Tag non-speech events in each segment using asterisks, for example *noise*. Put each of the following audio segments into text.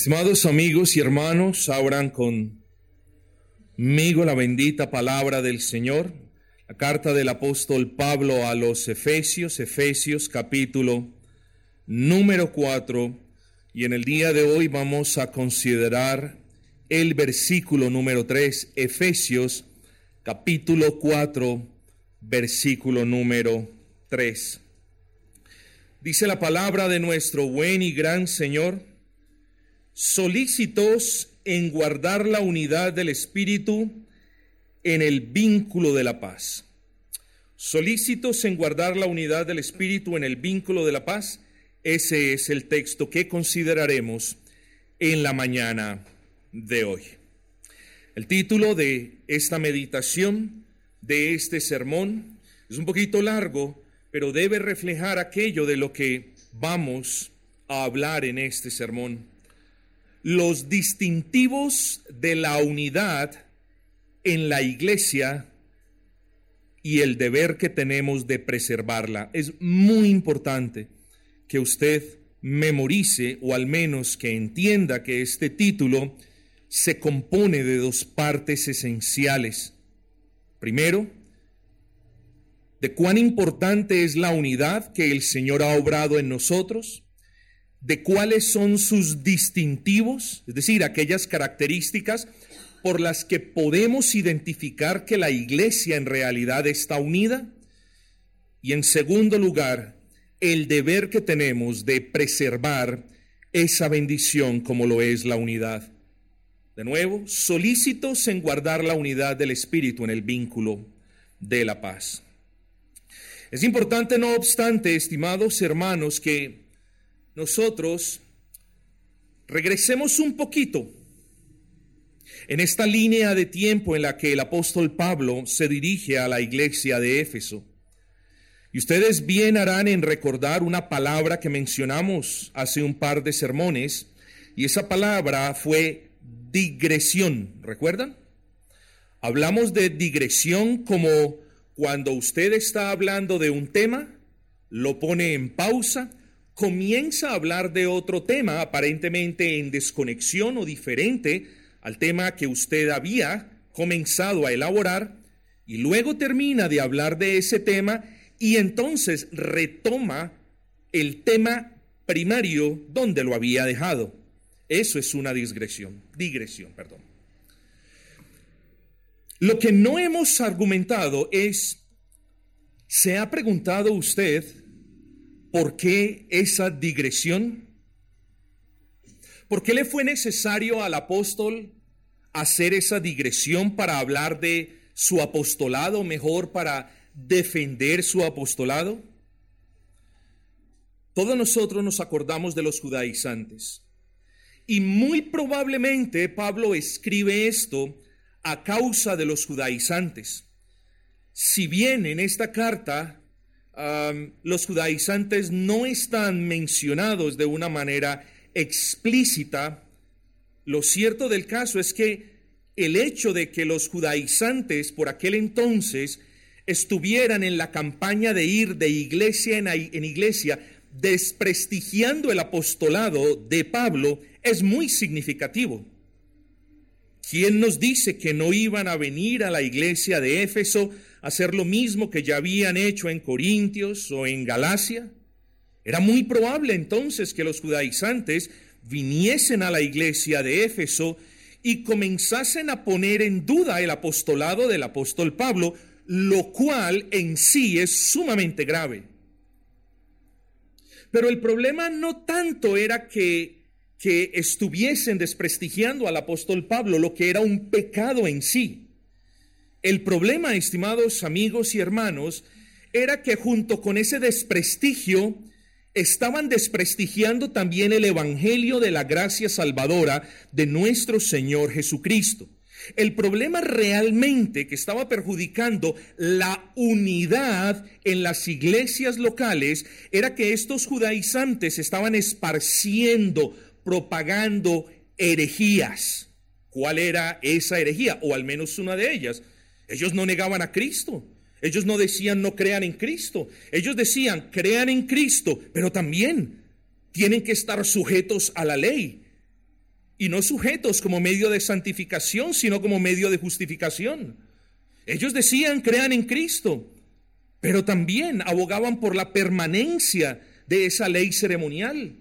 Estimados amigos y hermanos, abran conmigo la bendita palabra del Señor, la carta del apóstol Pablo a los Efesios, Efesios capítulo número 4, y en el día de hoy vamos a considerar el versículo número 3, Efesios capítulo 4, versículo número 3. Dice la palabra de nuestro buen y gran Señor, solícitos en guardar la unidad del Espíritu en el vínculo de la paz. Solícitos en guardar la unidad del Espíritu en el vínculo de la paz. Ese es el texto que consideraremos en la mañana de hoy. El título de esta meditación, de este sermón, es un poquito largo, pero debe reflejar aquello de lo que vamos a hablar en este sermón los distintivos de la unidad en la iglesia y el deber que tenemos de preservarla. Es muy importante que usted memorice o al menos que entienda que este título se compone de dos partes esenciales. Primero, de cuán importante es la unidad que el Señor ha obrado en nosotros de cuáles son sus distintivos, es decir, aquellas características por las que podemos identificar que la iglesia en realidad está unida. Y en segundo lugar, el deber que tenemos de preservar esa bendición como lo es la unidad. De nuevo, solícitos en guardar la unidad del Espíritu en el vínculo de la paz. Es importante, no obstante, estimados hermanos, que nosotros regresemos un poquito en esta línea de tiempo en la que el apóstol Pablo se dirige a la iglesia de Éfeso. Y ustedes bien harán en recordar una palabra que mencionamos hace un par de sermones, y esa palabra fue digresión, ¿recuerdan? Hablamos de digresión como cuando usted está hablando de un tema, lo pone en pausa comienza a hablar de otro tema aparentemente en desconexión o diferente al tema que usted había comenzado a elaborar y luego termina de hablar de ese tema y entonces retoma el tema primario donde lo había dejado. Eso es una digresión, digresión, perdón. Lo que no hemos argumentado es, ¿se ha preguntado usted ¿Por qué esa digresión? ¿Por qué le fue necesario al apóstol hacer esa digresión para hablar de su apostolado, mejor para defender su apostolado? Todos nosotros nos acordamos de los judaizantes. Y muy probablemente Pablo escribe esto a causa de los judaizantes. Si bien en esta carta los judaizantes no están mencionados de una manera explícita, lo cierto del caso es que el hecho de que los judaizantes por aquel entonces estuvieran en la campaña de ir de iglesia en, en iglesia, desprestigiando el apostolado de Pablo, es muy significativo. ¿Quién nos dice que no iban a venir a la iglesia de Éfeso hacer lo mismo que ya habían hecho en Corintios o en Galacia? Era muy probable entonces que los judaizantes viniesen a la iglesia de Éfeso y comenzasen a poner en duda el apostolado del apóstol Pablo, lo cual en sí es sumamente grave. Pero el problema no tanto era que, que estuviesen desprestigiando al apóstol Pablo, lo que era un pecado en sí. El problema, estimados amigos y hermanos, era que junto con ese desprestigio estaban desprestigiando también el Evangelio de la gracia salvadora de nuestro Señor Jesucristo. El problema realmente que estaba perjudicando la unidad en las iglesias locales era que estos judaizantes estaban esparciendo, propagando herejías. ¿Cuál era esa herejía? O al menos una de ellas. Ellos no negaban a Cristo. Ellos no decían no crean en Cristo. Ellos decían crean en Cristo, pero también tienen que estar sujetos a la ley. y no sujetos como medio de santificación, sino como medio de justificación. Ellos decían, crean en Cristo, pero también abogaban por la permanencia de esa ley ceremonial.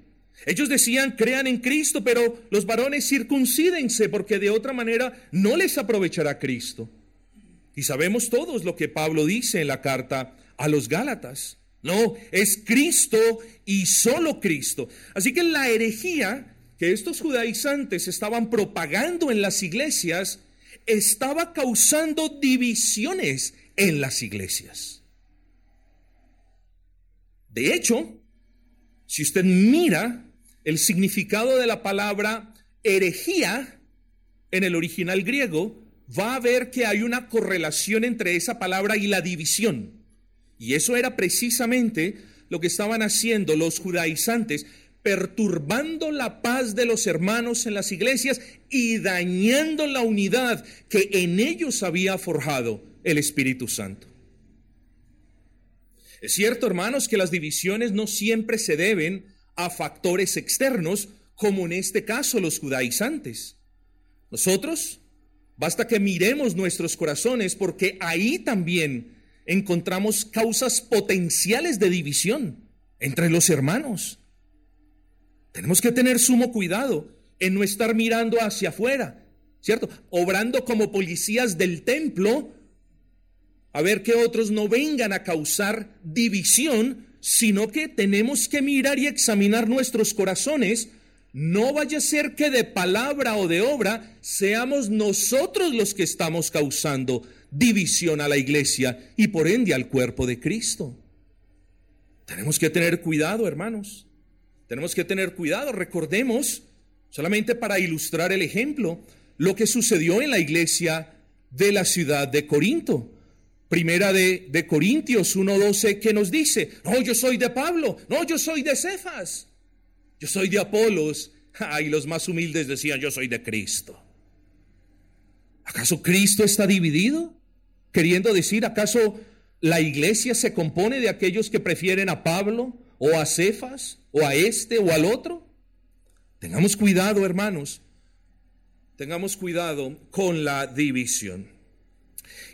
Ellos decían, crean en Cristo, pero los varones circuncídense, porque de otra manera no les aprovechará Cristo. Y sabemos todos lo que Pablo dice en la carta a los Gálatas. No, es Cristo y solo Cristo. Así que la herejía que estos judaizantes estaban propagando en las iglesias estaba causando divisiones en las iglesias. De hecho, si usted mira el significado de la palabra herejía en el original griego, va a ver que hay una correlación entre esa palabra y la división. Y eso era precisamente lo que estaban haciendo los judaizantes perturbando la paz de los hermanos en las iglesias y dañando la unidad que en ellos había forjado el Espíritu Santo. Es cierto, hermanos, que las divisiones no siempre se deben a factores externos, como en este caso los judaizantes. Nosotros, basta que miremos nuestros corazones, porque ahí también encontramos causas potenciales de división entre los hermanos. Tenemos que tener sumo cuidado en no estar mirando hacia afuera, ¿cierto? Obrando como policías del templo, a ver que otros no vengan a causar división, sino que tenemos que mirar y examinar nuestros corazones. No vaya a ser que de palabra o de obra seamos nosotros los que estamos causando división a la iglesia y por ende al cuerpo de Cristo. Tenemos que tener cuidado, hermanos. Tenemos que tener cuidado. Recordemos, solamente para ilustrar el ejemplo, lo que sucedió en la iglesia de la ciudad de Corinto. Primera de, de Corintios 1.12 que nos dice, no, yo soy de Pablo, no, yo soy de Cefas, yo soy de Apolos. *laughs* Y los más humildes decían, yo soy de Cristo. ¿Acaso Cristo está dividido? Queriendo decir, ¿acaso la iglesia se compone de aquellos que prefieren a Pablo o a Cefas o a este o al otro. Tengamos cuidado, hermanos. Tengamos cuidado con la división.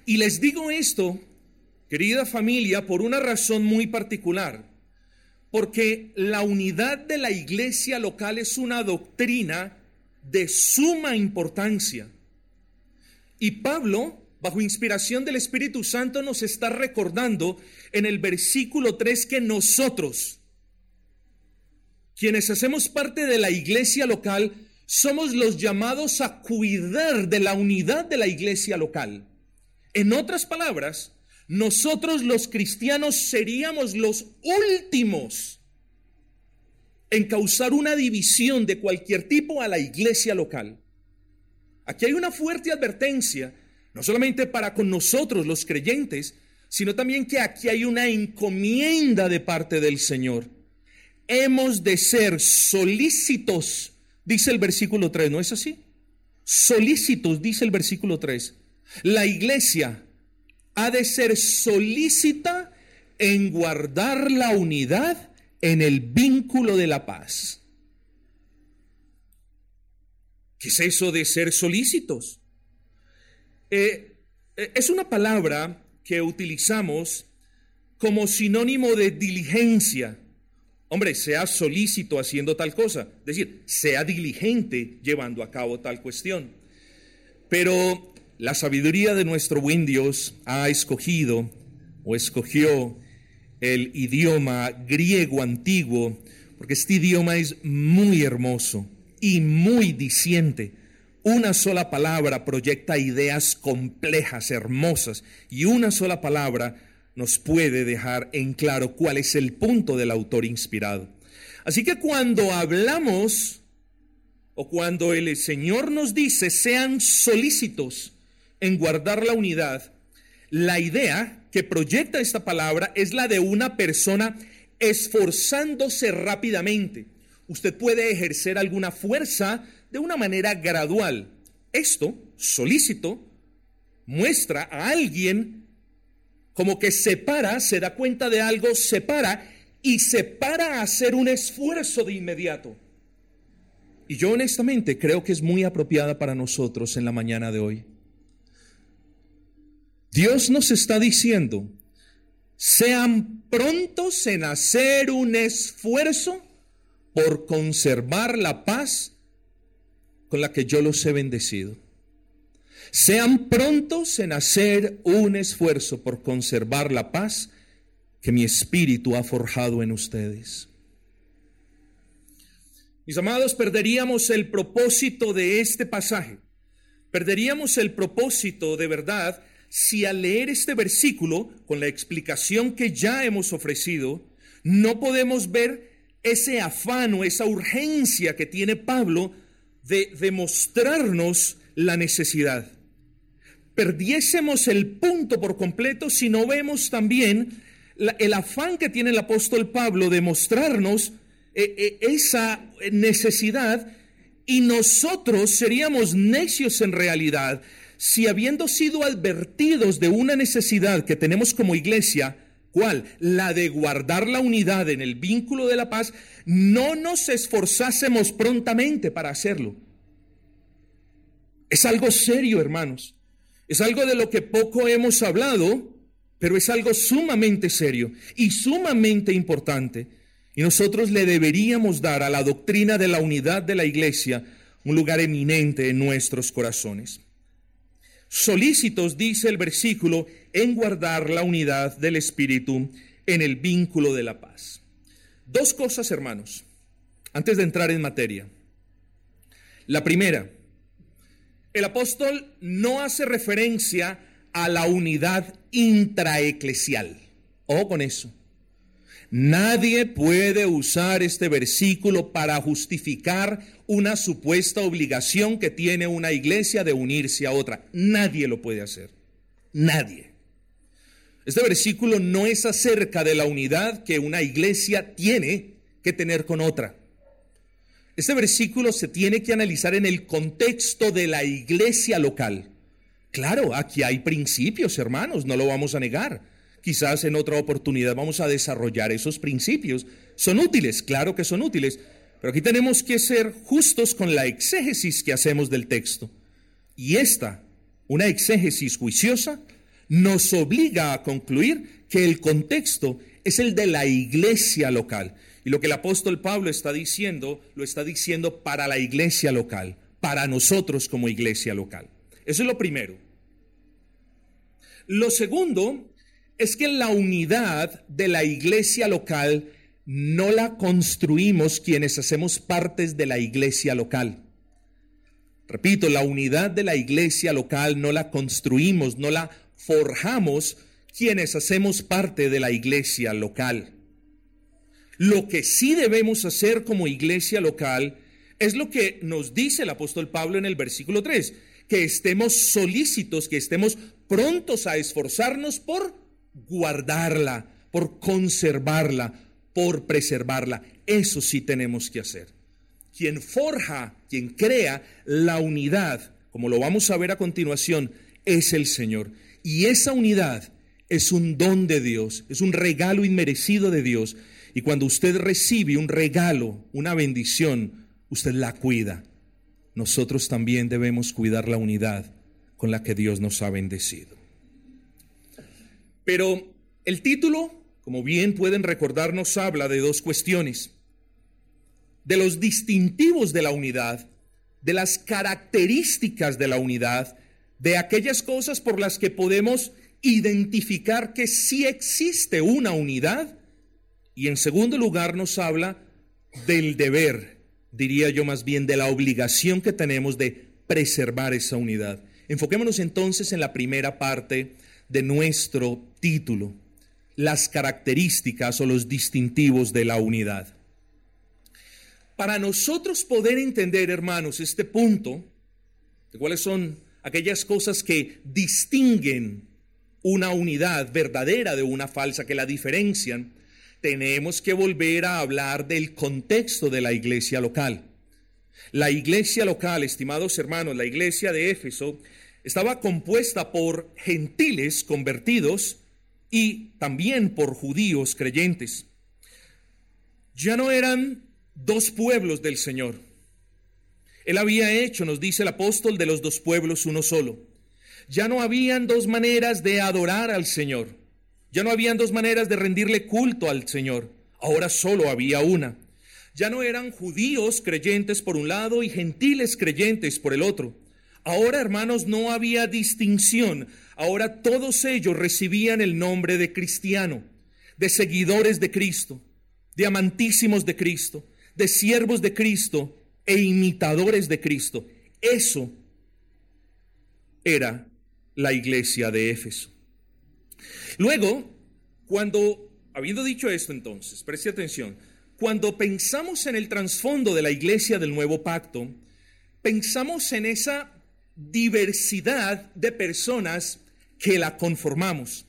Y les digo esto, querida familia, por una razón muy particular. Porque la unidad de la iglesia local es una doctrina de suma importancia. Y Pablo, bajo inspiración del Espíritu Santo, nos está recordando en el versículo 3 que nosotros, quienes hacemos parte de la iglesia local, somos los llamados a cuidar de la unidad de la iglesia local. En otras palabras, nosotros los cristianos seríamos los últimos en causar una división de cualquier tipo a la iglesia local. Aquí hay una fuerte advertencia, no solamente para con nosotros los creyentes, sino también que aquí hay una encomienda de parte del Señor hemos de ser solícitos, dice el versículo 3, ¿no es así? Solícitos, dice el versículo 3. La iglesia ha de ser solícita en guardar la unidad en el vínculo de la paz. ¿Qué es eso de ser solícitos? Eh, eh, es una palabra que utilizamos como sinónimo de diligencia Hombre, sea solícito haciendo tal cosa, es decir, sea diligente llevando a cabo tal cuestión. Pero la sabiduría de nuestro buen Dios ha escogido o escogió el idioma griego antiguo, porque este idioma es muy hermoso y muy diciente. Una sola palabra proyecta ideas complejas, hermosas, y una sola palabra nos puede dejar en claro cuál es el punto del autor inspirado. Así que cuando hablamos o cuando el Señor nos dice sean solícitos en guardar la unidad, la idea que proyecta esta palabra es la de una persona esforzándose rápidamente. Usted puede ejercer alguna fuerza de una manera gradual. Esto, solícito, muestra a alguien como que se para, se da cuenta de algo, se para y se para a hacer un esfuerzo de inmediato. Y yo honestamente creo que es muy apropiada para nosotros en la mañana de hoy. Dios nos está diciendo, sean prontos en hacer un esfuerzo por conservar la paz con la que yo los he bendecido. Sean prontos en hacer un esfuerzo por conservar la paz que mi espíritu ha forjado en ustedes. Mis amados, perderíamos el propósito de este pasaje. Perderíamos el propósito de verdad si al leer este versículo, con la explicación que ya hemos ofrecido, no podemos ver ese afán o esa urgencia que tiene Pablo de demostrarnos la necesidad. Perdiésemos el punto por completo si no vemos también el afán que tiene el apóstol Pablo de mostrarnos eh, eh, esa necesidad y nosotros seríamos necios en realidad si habiendo sido advertidos de una necesidad que tenemos como iglesia, ¿cuál? La de guardar la unidad en el vínculo de la paz, no nos esforzásemos prontamente para hacerlo. Es algo serio, hermanos. Es algo de lo que poco hemos hablado, pero es algo sumamente serio y sumamente importante. Y nosotros le deberíamos dar a la doctrina de la unidad de la iglesia un lugar eminente en nuestros corazones solícitos, dice el versículo, en guardar la unidad del Espíritu en el vínculo de la paz. Dos cosas, hermanos, antes de entrar en materia. La primera, el apóstol no hace referencia a la unidad intraeclesial. Ojo con eso. Nadie puede usar este versículo para justificar una supuesta obligación que tiene una iglesia de unirse a otra. Nadie lo puede hacer. Nadie. Este versículo no es acerca de la unidad que una iglesia tiene que tener con otra. Este versículo se tiene que analizar en el contexto de la iglesia local. Claro, aquí hay principios, hermanos, no lo vamos a negar. Quizás en otra oportunidad vamos a desarrollar esos principios. Son útiles, claro que son útiles, pero aquí tenemos que ser justos con la exégesis que hacemos del texto. Y esta, una exégesis juiciosa, nos obliga a concluir que el contexto es el de la iglesia local. Y lo que el apóstol Pablo está diciendo, lo está diciendo para la iglesia local, para nosotros como iglesia local. Eso es lo primero. Lo segundo es que la unidad de la iglesia local no la construimos quienes hacemos partes de la iglesia local. Repito, la unidad de la iglesia local no la construimos, no la forjamos quienes hacemos parte de la iglesia local. Lo que sí debemos hacer como iglesia local es lo que nos dice el apóstol Pablo en el versículo 3, que estemos solícitos, que estemos prontos a esforzarnos por guardarla, por conservarla, por preservarla. Eso sí tenemos que hacer. Quien forja, quien crea la unidad, como lo vamos a ver a continuación, es el Señor. Y esa unidad es un don de Dios, es un regalo inmerecido de Dios. Y cuando usted recibe un regalo, una bendición, usted la cuida. Nosotros también debemos cuidar la unidad con la que Dios nos ha bendecido. Pero el título como bien pueden recordarnos, habla de dos cuestiones. De los distintivos de la unidad, de las características de la unidad, de aquellas cosas por las que podemos identificar que sí existe una unidad. Y en segundo lugar nos habla del deber, diría yo más bien, de la obligación que tenemos de preservar esa unidad. Enfoquémonos entonces en la primera parte de nuestro título las características o los distintivos de la unidad. Para nosotros poder entender, hermanos, este punto, de cuáles son aquellas cosas que distinguen una unidad verdadera de una falsa, que la diferencian, tenemos que volver a hablar del contexto de la iglesia local. La iglesia local, estimados hermanos, la iglesia de Éfeso, estaba compuesta por gentiles convertidos y también por judíos creyentes. Ya no eran dos pueblos del Señor, Él había hecho, nos dice el apóstol, de los dos pueblos uno solo. Ya no habían dos maneras de adorar al Señor. Ya no habían dos maneras de rendirle culto al Señor. Ahora solo había una. Ya no eran judíos creyentes por un lado y gentiles creyentes por el otro. Ahora, hermanos, no había distinción. Ahora todos ellos recibían el nombre de cristiano, de seguidores de Cristo, de amantísimos de Cristo, de siervos de Cristo e imitadores de Cristo. Eso era la iglesia de Éfeso. Luego, cuando, habiendo dicho esto entonces, preste atención, cuando pensamos en el trasfondo de la iglesia del nuevo pacto, pensamos en esa diversidad de personas que la conformamos.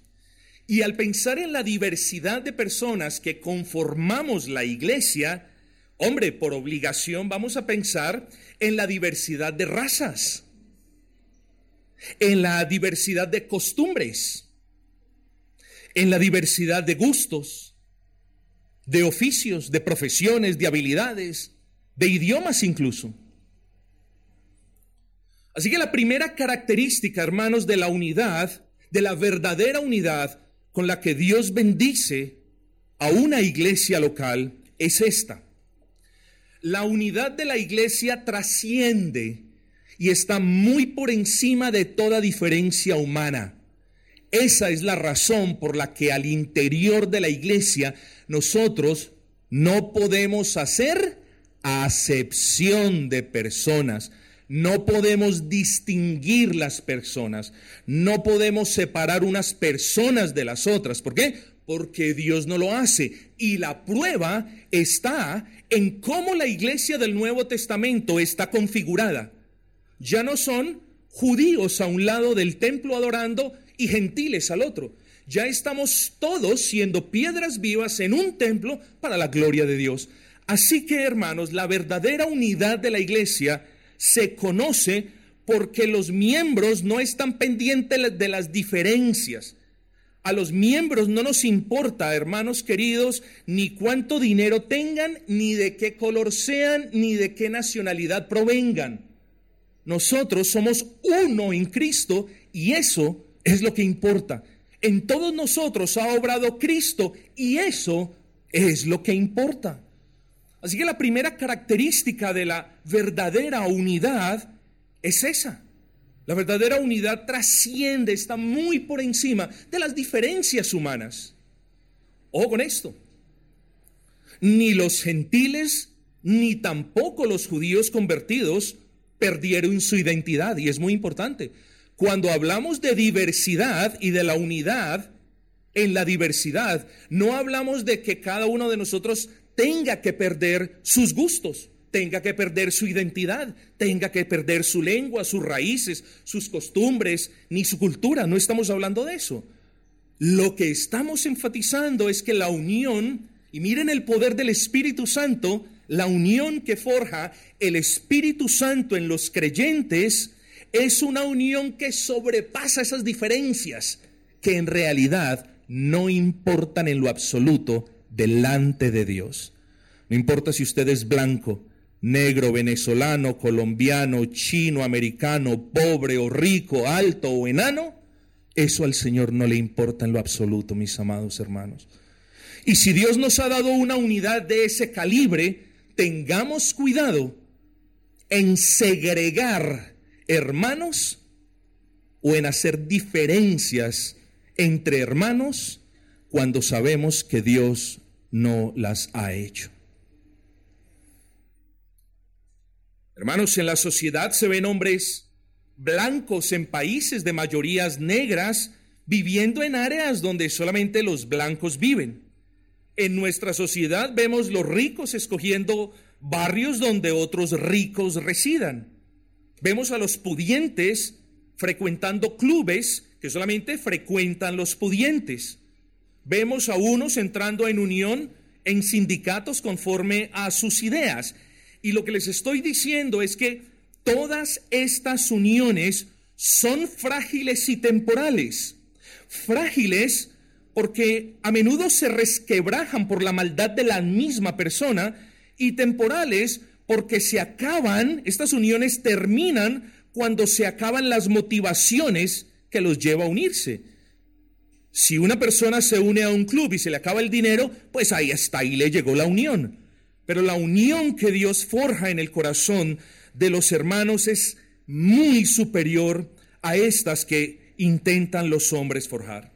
Y al pensar en la diversidad de personas que conformamos la iglesia, hombre, por obligación vamos a pensar en la diversidad de razas, en la diversidad de costumbres, en la diversidad de gustos, de oficios, de profesiones, de habilidades, de idiomas incluso. Así que la primera característica, hermanos, de la unidad, de la verdadera unidad con la que Dios bendice a una iglesia local, es esta. La unidad de la iglesia trasciende y está muy por encima de toda diferencia humana. Esa es la razón por la que al interior de la iglesia nosotros no podemos hacer acepción de personas. No podemos distinguir las personas. No podemos separar unas personas de las otras. ¿Por qué? Porque Dios no lo hace. Y la prueba está en cómo la iglesia del Nuevo Testamento está configurada. Ya no son judíos a un lado del templo adorando y gentiles al otro. Ya estamos todos siendo piedras vivas en un templo para la gloria de Dios. Así que, hermanos, la verdadera unidad de la iglesia se conoce porque los miembros no están pendientes de las diferencias. A los miembros no nos importa, hermanos queridos, ni cuánto dinero tengan, ni de qué color sean, ni de qué nacionalidad provengan. Nosotros somos uno en Cristo y eso es lo que importa. En todos nosotros ha obrado Cristo y eso es lo que importa. Así que la primera característica de la verdadera unidad es esa. La verdadera unidad trasciende, está muy por encima de las diferencias humanas. Ojo con esto. Ni los gentiles, ni tampoco los judíos convertidos perdieron su identidad, y es muy importante. Cuando hablamos de diversidad y de la unidad en la diversidad, no hablamos de que cada uno de nosotros tenga que perder sus gustos, tenga que perder su identidad, tenga que perder su lengua, sus raíces, sus costumbres, ni su cultura. No estamos hablando de eso. Lo que estamos enfatizando es que la unión, y miren el poder del Espíritu Santo, la unión que forja el Espíritu Santo en los creyentes, es una unión que sobrepasa esas diferencias que en realidad no importan en lo absoluto delante de Dios. No importa si usted es blanco, negro, venezolano, colombiano, chino, americano, pobre o rico, alto o enano, eso al Señor no le importa en lo absoluto, mis amados hermanos. Y si Dios nos ha dado una unidad de ese calibre, tengamos cuidado en segregar hermanos o en hacer diferencias entre hermanos cuando sabemos que Dios no las ha hecho. Hermanos, en la sociedad se ven hombres blancos en países de mayorías negras viviendo en áreas donde solamente los blancos viven. En nuestra sociedad vemos los ricos escogiendo barrios donde otros ricos residan. Vemos a los pudientes frecuentando clubes que solamente frecuentan los pudientes. Vemos a unos entrando en unión en sindicatos conforme a sus ideas. Y lo que les estoy diciendo es que todas estas uniones son frágiles y temporales. Frágiles porque a menudo se resquebrajan por la maldad de la misma persona y temporales porque se acaban, estas uniones terminan cuando se acaban las motivaciones que los lleva a unirse. Si una persona se une a un club y se le acaba el dinero, pues ahí está, ahí le llegó la unión. Pero la unión que Dios forja en el corazón de los hermanos es muy superior a estas que intentan los hombres forjar.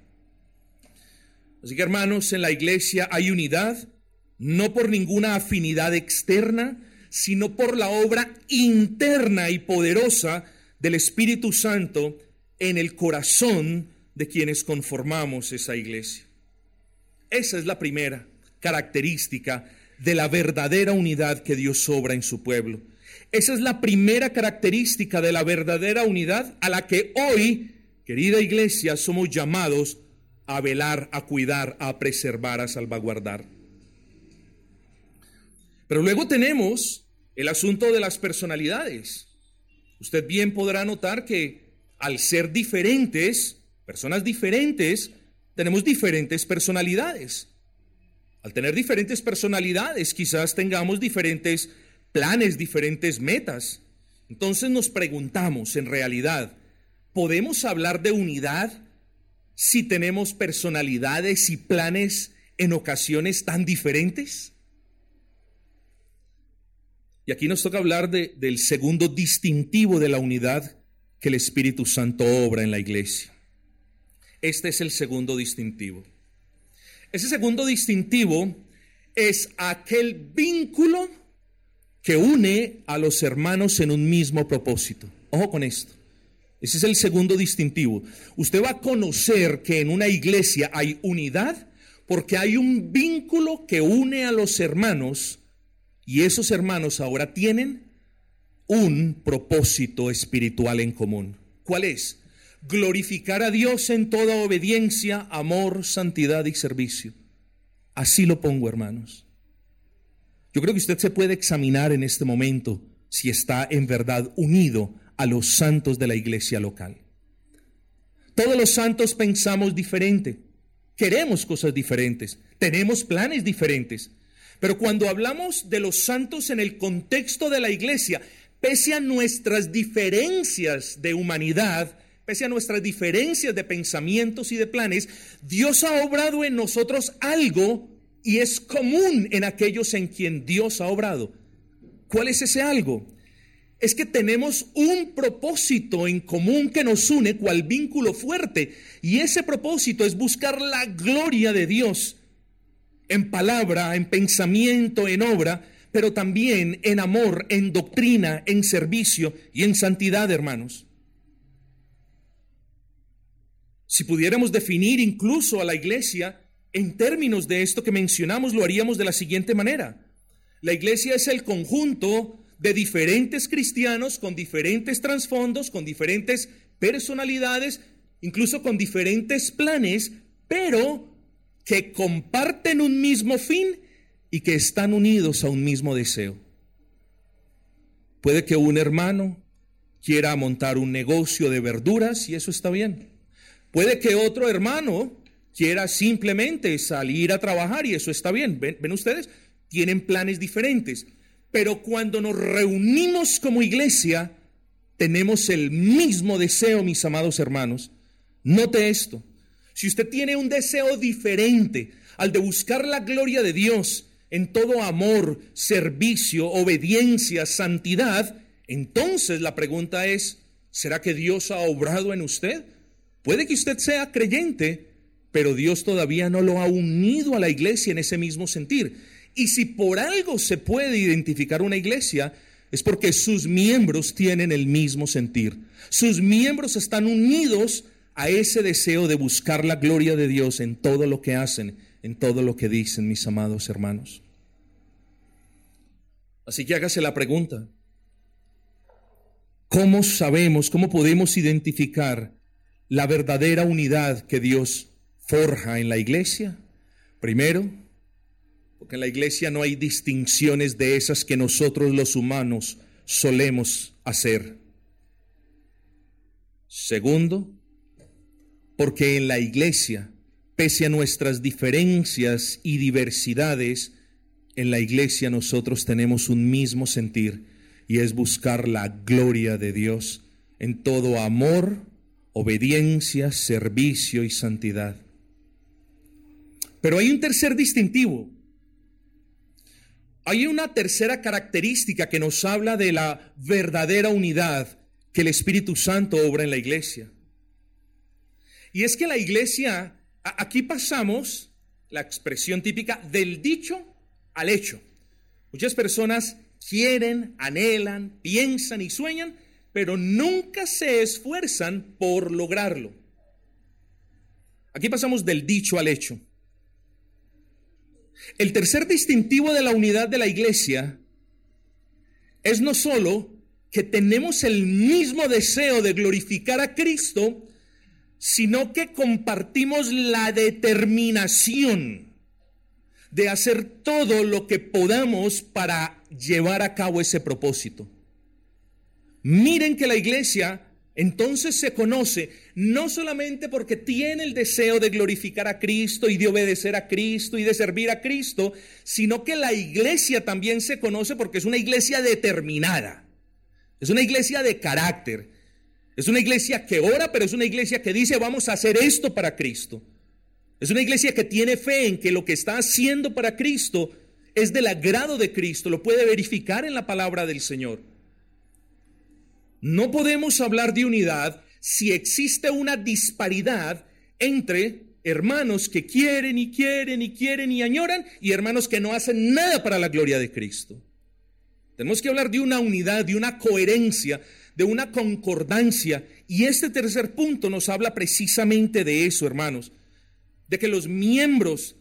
Así que hermanos, en la iglesia hay unidad, no por ninguna afinidad externa, sino por la obra interna y poderosa del Espíritu Santo en el corazón de quienes conformamos esa iglesia. Esa es la primera característica de la verdadera unidad que Dios obra en su pueblo. Esa es la primera característica de la verdadera unidad a la que hoy, querida iglesia, somos llamados a velar, a cuidar, a preservar, a salvaguardar. Pero luego tenemos el asunto de las personalidades. Usted bien podrá notar que al ser diferentes, personas diferentes, tenemos diferentes personalidades. Al tener diferentes personalidades, quizás tengamos diferentes planes, diferentes metas. Entonces nos preguntamos, en realidad, ¿podemos hablar de unidad si tenemos personalidades y planes en ocasiones tan diferentes? Y aquí nos toca hablar de, del segundo distintivo de la unidad que el Espíritu Santo obra en la iglesia. Este es el segundo distintivo. Ese segundo distintivo es aquel vínculo que une a los hermanos en un mismo propósito. Ojo con esto. Ese es el segundo distintivo. Usted va a conocer que en una iglesia hay unidad porque hay un vínculo que une a los hermanos y esos hermanos ahora tienen un propósito espiritual en común. ¿Cuál es? Glorificar a Dios en toda obediencia, amor, santidad y servicio. Así lo pongo, hermanos. Yo creo que usted se puede examinar en este momento si está en verdad unido a los santos de la iglesia local. Todos los santos pensamos diferente, queremos cosas diferentes, tenemos planes diferentes, pero cuando hablamos de los santos en el contexto de la iglesia, pese a nuestras diferencias de humanidad, pese a nuestras diferencias de pensamientos y de planes, Dios ha obrado en nosotros algo y es común en aquellos en quien Dios ha obrado. ¿Cuál es ese algo? Es que tenemos un propósito en común que nos une cual vínculo fuerte y ese propósito es buscar la gloria de Dios en palabra, en pensamiento, en obra, pero también en amor, en doctrina, en servicio y en santidad, hermanos. Si pudiéramos definir incluso a la iglesia en términos de esto que mencionamos, lo haríamos de la siguiente manera. La iglesia es el conjunto de diferentes cristianos con diferentes trasfondos, con diferentes personalidades, incluso con diferentes planes, pero que comparten un mismo fin y que están unidos a un mismo deseo. Puede que un hermano quiera montar un negocio de verduras y eso está bien. Puede que otro hermano quiera simplemente salir a trabajar y eso está bien. ¿Ven, ¿Ven, ustedes? Tienen planes diferentes. Pero cuando nos reunimos como iglesia, tenemos el mismo deseo, mis amados hermanos. Note esto. Si usted tiene un deseo diferente al de buscar la gloria de Dios en todo amor, servicio, obediencia, santidad, entonces la pregunta es, ¿será que Dios ha obrado en usted? Puede que usted sea creyente, pero Dios todavía no lo ha unido a la iglesia en ese mismo sentir. Y si por algo se puede identificar una iglesia, es porque sus miembros tienen el mismo sentir. Sus miembros están unidos a ese deseo de buscar la gloria de Dios en todo lo que hacen, en todo lo que dicen, mis amados hermanos. Así que hágase la pregunta, ¿cómo sabemos, cómo podemos identificar la verdadera unidad que Dios forja en la iglesia? Primero, porque en la iglesia no hay distinciones de esas que nosotros los humanos solemos hacer. Segundo, porque en la iglesia, pese a nuestras diferencias y diversidades, en la iglesia nosotros tenemos un mismo sentir y es buscar la gloria de Dios en todo amor, obediencia, servicio y santidad. Pero hay un tercer distintivo. Hay una tercera característica que nos habla de la verdadera unidad que el Espíritu Santo obra en la iglesia. Y es que la iglesia, aquí pasamos la expresión típica del dicho al hecho. Muchas personas quieren, anhelan, piensan y sueñan, pero nunca se esfuerzan por lograrlo. Aquí pasamos del dicho al hecho. El tercer distintivo de la unidad de la iglesia es no solo que tenemos el mismo deseo de glorificar a Cristo, sino que compartimos la determinación de hacer todo lo que podamos para llevar a cabo ese propósito. Miren que la iglesia entonces se conoce no solamente porque tiene el deseo de glorificar a Cristo y de obedecer a Cristo y de servir a Cristo, sino que la iglesia también se conoce porque es una iglesia determinada, es una iglesia de carácter, es una iglesia que ora, pero es una iglesia que dice vamos a hacer esto para Cristo. Es una iglesia que tiene fe en que lo que está haciendo para Cristo es del agrado de Cristo, lo puede verificar en la palabra del Señor. No podemos hablar de unidad si existe una disparidad entre hermanos que quieren y quieren y quieren y añoran y hermanos que no hacen nada para la gloria de Cristo. Tenemos que hablar de una unidad, de una coherencia, de una concordancia. Y este tercer punto nos habla precisamente de eso, hermanos, de que los miembros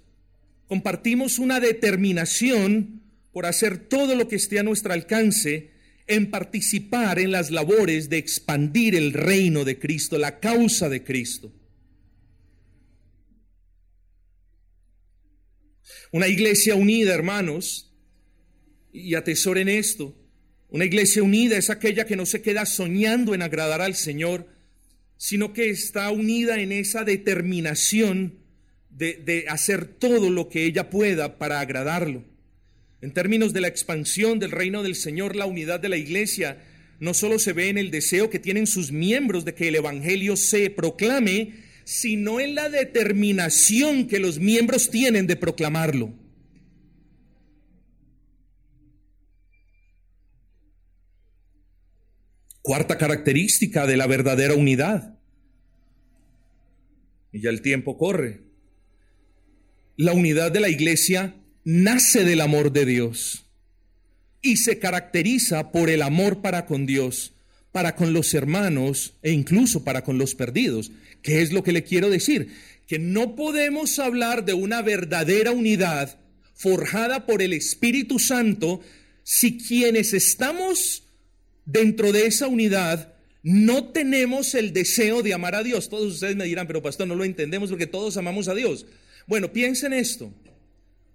compartimos una determinación por hacer todo lo que esté a nuestro alcance en participar en las labores de expandir el reino de Cristo, la causa de Cristo. Una iglesia unida, hermanos, y atesoren esto, una iglesia unida es aquella que no se queda soñando en agradar al Señor, sino que está unida en esa determinación de, de hacer todo lo que ella pueda para agradarlo. En términos de la expansión del reino del Señor, la unidad de la iglesia no solo se ve en el deseo que tienen sus miembros de que el Evangelio se proclame, sino en la determinación que los miembros tienen de proclamarlo. Cuarta característica de la verdadera unidad. Y ya el tiempo corre. La unidad de la iglesia nace del amor de Dios y se caracteriza por el amor para con Dios, para con los hermanos e incluso para con los perdidos. ¿Qué es lo que le quiero decir? Que no podemos hablar de una verdadera unidad forjada por el Espíritu Santo si quienes estamos dentro de esa unidad no tenemos el deseo de amar a Dios. Todos ustedes me dirán, pero pastor, no lo entendemos porque todos amamos a Dios. Bueno, piensen esto.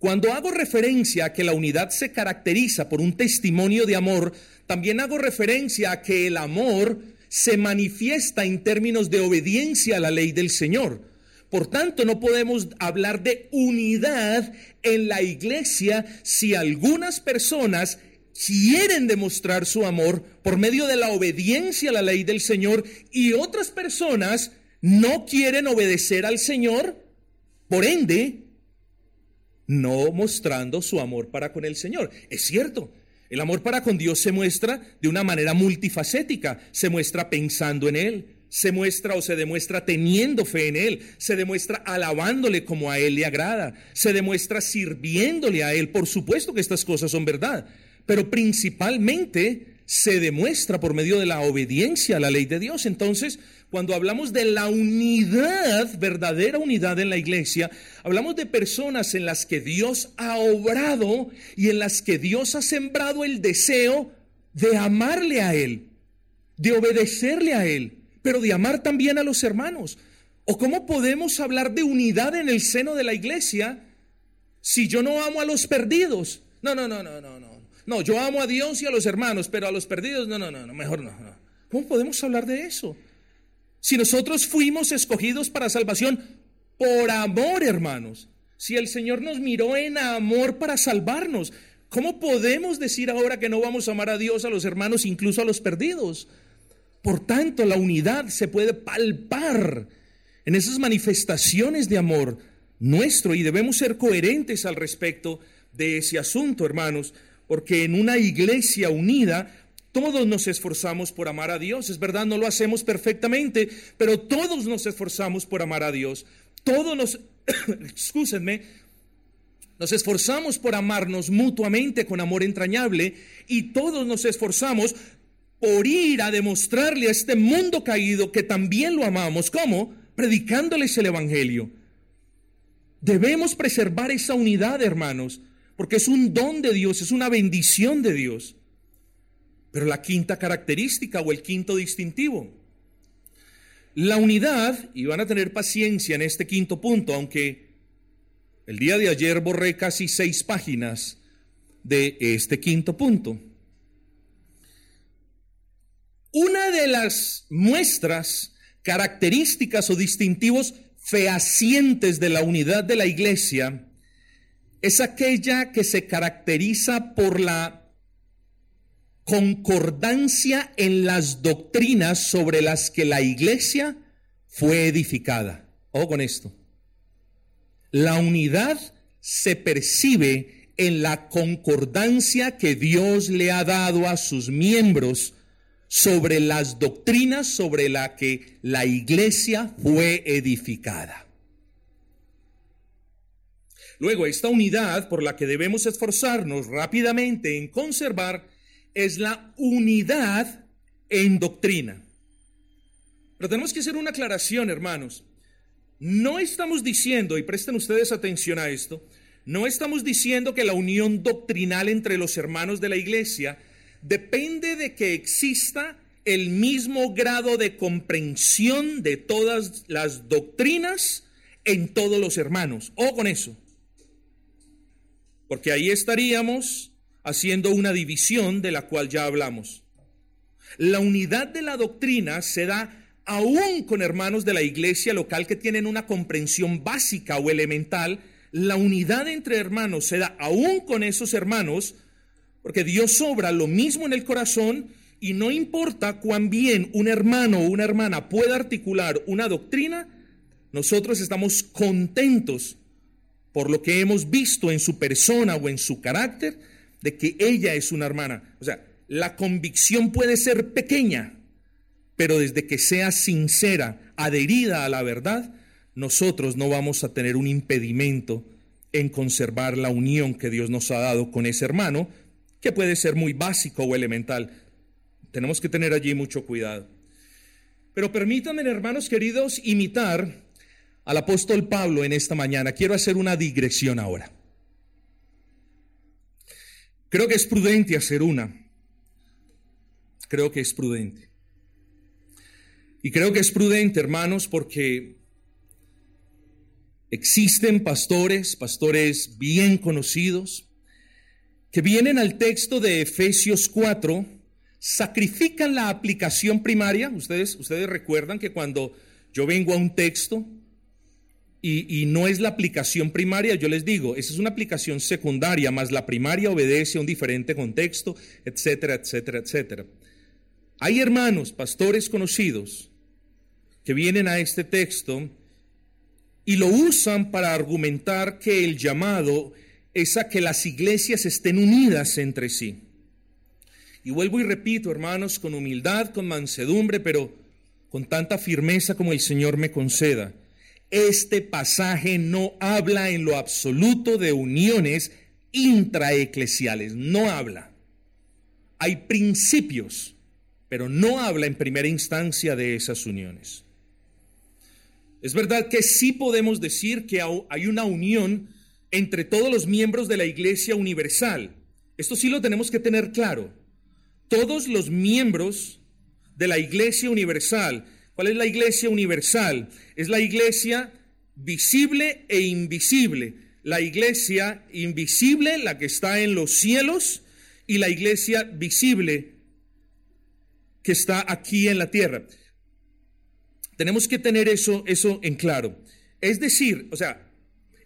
Cuando hago referencia a que la unidad se caracteriza por un testimonio de amor, también hago referencia a que el amor se manifiesta en términos de obediencia a la ley del Señor. Por tanto, no podemos hablar de unidad en la iglesia si algunas personas quieren demostrar su amor por medio de la obediencia a la ley del Señor y otras personas no quieren obedecer al Señor, por ende, no mostrando su amor para con el Señor. Es cierto, el amor para con Dios se muestra de una manera multifacética, se muestra pensando en Él, se muestra o se demuestra teniendo fe en Él, se demuestra alabándole como a Él le agrada, se demuestra sirviéndole a Él. Por supuesto que estas cosas son verdad, pero principalmente se demuestra por medio de la obediencia a la ley de Dios. Entonces, cuando hablamos de la unidad, verdadera unidad en la iglesia, hablamos de personas en las que Dios ha obrado y en las que Dios ha sembrado el deseo de amarle a Él, de obedecerle a Él, pero de amar también a los hermanos. ¿O cómo podemos hablar de unidad en el seno de la iglesia si yo no amo a los perdidos? No, no, no, no, no, no. No, yo amo a Dios y a los hermanos, pero a los perdidos, no, no, no, no mejor no, no. ¿Cómo podemos hablar de eso? Si nosotros fuimos escogidos para salvación por amor, hermanos. Si el Señor nos miró en amor para salvarnos, ¿cómo podemos decir ahora que no vamos a amar a Dios, a los hermanos, incluso a los perdidos? Por tanto, la unidad se puede palpar en esas manifestaciones de amor nuestro y debemos ser coherentes al respecto de ese asunto, hermanos, porque en una iglesia unida todos nos esforzamos por amar a Dios. Es verdad, no lo hacemos perfectamente, pero todos nos esforzamos por amar a Dios. Todos nos, *coughs* excúsenme, nos esforzamos por amarnos mutuamente con amor entrañable y todos nos esforzamos por ir a demostrarle a este mundo caído que también lo amamos. ¿Cómo? Predicándoles el Evangelio. Debemos preservar esa unidad, hermanos, porque es un don de Dios, es una bendición de Dios. Pero la quinta característica o el quinto distintivo, la unidad, y van a tener paciencia en este quinto punto, aunque el día de ayer borré casi seis páginas de este quinto punto. Una de las muestras, características o distintivos fehacientes de la unidad de la iglesia es aquella que se caracteriza por la concordancia en las doctrinas sobre las que la iglesia fue edificada. Ojo con esto. La unidad se percibe en la concordancia que Dios le ha dado a sus miembros sobre las doctrinas sobre las que la iglesia fue edificada. Luego, esta unidad por la que debemos esforzarnos rápidamente en conservar es la unidad en doctrina. Pero tenemos que hacer una aclaración, hermanos. No estamos diciendo, y presten ustedes atención a esto, no estamos diciendo que la unión doctrinal entre los hermanos de la iglesia depende de que exista el mismo grado de comprensión de todas las doctrinas en todos los hermanos. O con eso. Porque ahí estaríamos haciendo una división de la cual ya hablamos. La unidad de la doctrina se da aún con hermanos de la iglesia local que tienen una comprensión básica o elemental. La unidad entre hermanos se da aún con esos hermanos, porque Dios obra lo mismo en el corazón y no importa cuán bien un hermano o una hermana pueda articular una doctrina, nosotros estamos contentos por lo que hemos visto en su persona o en su carácter de que ella es una hermana. O sea, la convicción puede ser pequeña, pero desde que sea sincera, adherida a la verdad, nosotros no vamos a tener un impedimento en conservar la unión que Dios nos ha dado con ese hermano, que puede ser muy básico o elemental. Tenemos que tener allí mucho cuidado. Pero permítanme, hermanos queridos, imitar al apóstol Pablo en esta mañana. Quiero hacer una digresión ahora. Creo que es prudente hacer una. Creo que es prudente. Y creo que es prudente, hermanos, porque existen pastores, pastores bien conocidos, que vienen al texto de Efesios 4, sacrifican la aplicación primaria. Ustedes, ustedes recuerdan que cuando yo vengo a un texto, y, no es la aplicación primaria, yo les digo, esa es una aplicación secundaria, más la primaria obedece a un diferente contexto, etcétera, etcétera, etcétera. Hay hermanos, pastores conocidos, que vienen a este texto y lo usan para argumentar que el llamado es a que las iglesias estén unidas entre sí. Y vuelvo y repito, hermanos, con humildad, con mansedumbre, pero con tanta firmeza como el Señor me conceda este pasaje no habla en lo absoluto de uniones intraeclesiales, no habla. Hay principios, pero no habla en primera instancia de esas uniones. Es verdad que sí podemos decir que hay una unión entre todos los miembros de la Iglesia Universal. Esto sí lo tenemos que tener claro. Todos los miembros de la Iglesia Universal ¿Cuál es la iglesia universal? Es la iglesia visible e invisible. La iglesia invisible, la que está en los cielos, y la iglesia visible, que está aquí en la tierra. Tenemos que tener eso, eso en claro. Es decir, o sea,